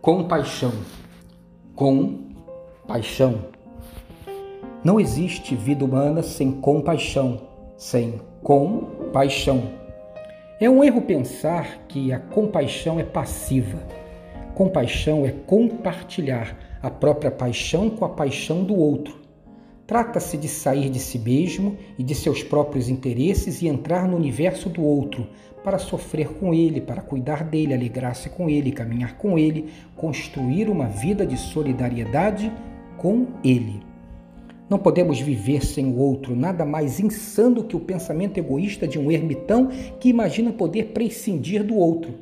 Compaixão. Com paixão. Não existe vida humana sem compaixão, sem compaixão. É um erro pensar que a compaixão é passiva. Compaixão é compartilhar a própria paixão com a paixão do outro. Trata-se de sair de si mesmo e de seus próprios interesses e entrar no universo do outro, para sofrer com ele, para cuidar dele, alegrar-se com ele, caminhar com ele, construir uma vida de solidariedade com ele. Não podemos viver sem o outro, nada mais insano que o pensamento egoísta de um ermitão que imagina poder prescindir do outro.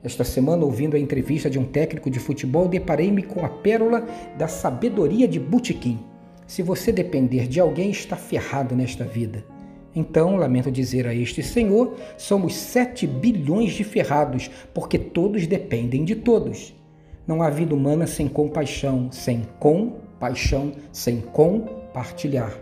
Esta semana, ouvindo a entrevista de um técnico de futebol, deparei-me com a pérola da sabedoria de Butiquim. Se você depender de alguém, está ferrado nesta vida. Então, lamento dizer a este senhor, somos sete bilhões de ferrados, porque todos dependem de todos. Não há vida humana sem compaixão, sem compaixão, sem compartilhar.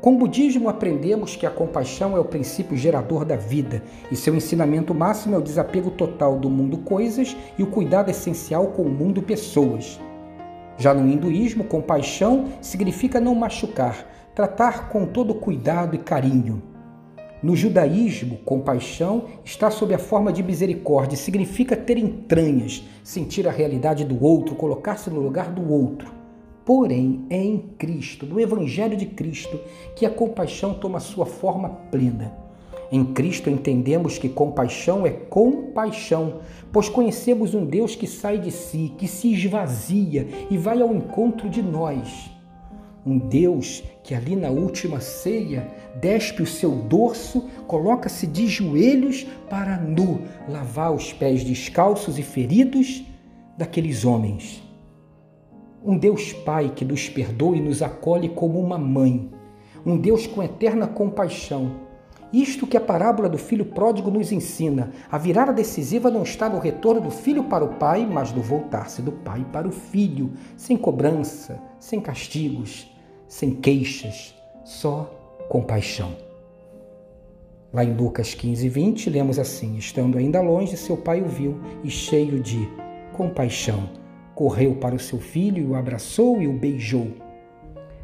Com o budismo aprendemos que a compaixão é o princípio gerador da vida e seu ensinamento máximo é o desapego total do mundo coisas e o cuidado essencial com o mundo pessoas. Já no hinduísmo, compaixão significa não machucar, tratar com todo cuidado e carinho. No judaísmo, compaixão está sob a forma de misericórdia, significa ter entranhas, sentir a realidade do outro, colocar-se no lugar do outro. Porém, é em Cristo, no Evangelho de Cristo, que a compaixão toma sua forma plena. Em Cristo entendemos que compaixão é compaixão, pois conhecemos um Deus que sai de si, que se esvazia e vai ao encontro de nós. Um Deus que ali na última ceia despe o seu dorso, coloca-se de joelhos para nu lavar os pés descalços e feridos daqueles homens. Um Deus Pai que nos perdoa e nos acolhe como uma mãe. Um Deus com eterna compaixão isto que a parábola do filho pródigo nos ensina. A virada decisiva não está no retorno do filho para o pai, mas no voltar-se do pai para o filho, sem cobrança, sem castigos, sem queixas, só compaixão. Lá em Lucas 15, 20, lemos assim: Estando ainda longe, seu pai o viu e, cheio de compaixão, correu para o seu filho e o abraçou e o beijou.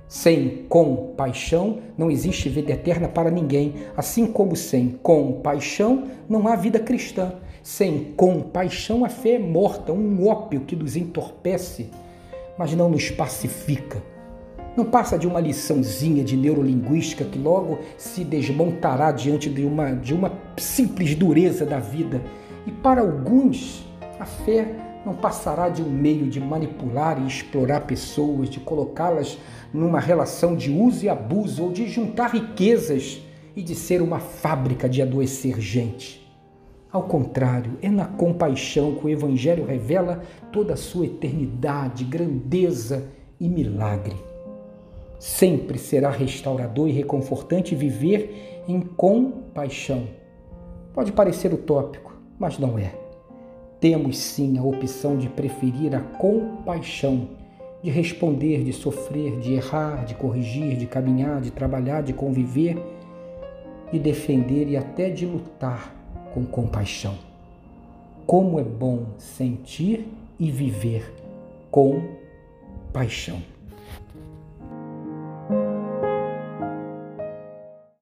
Sem compaixão não existe vida eterna para ninguém, assim como sem compaixão não há vida cristã. Sem compaixão a fé é morta, um ópio que nos entorpece, mas não nos pacifica. Não passa de uma liçãozinha de neurolinguística que logo se desmontará diante de uma, de uma simples dureza da vida. E para alguns, a fé não passará de um meio de manipular e explorar pessoas, de colocá-las numa relação de uso e abuso ou de juntar riquezas e de ser uma fábrica de adoecer gente. Ao contrário, é na compaixão que o Evangelho revela toda a sua eternidade, grandeza e milagre. Sempre será restaurador e reconfortante viver em compaixão. Pode parecer utópico, mas não é. Temos sim a opção de preferir a compaixão, de responder, de sofrer, de errar, de corrigir, de caminhar, de trabalhar, de conviver, de defender e até de lutar com compaixão. Como é bom sentir e viver com paixão.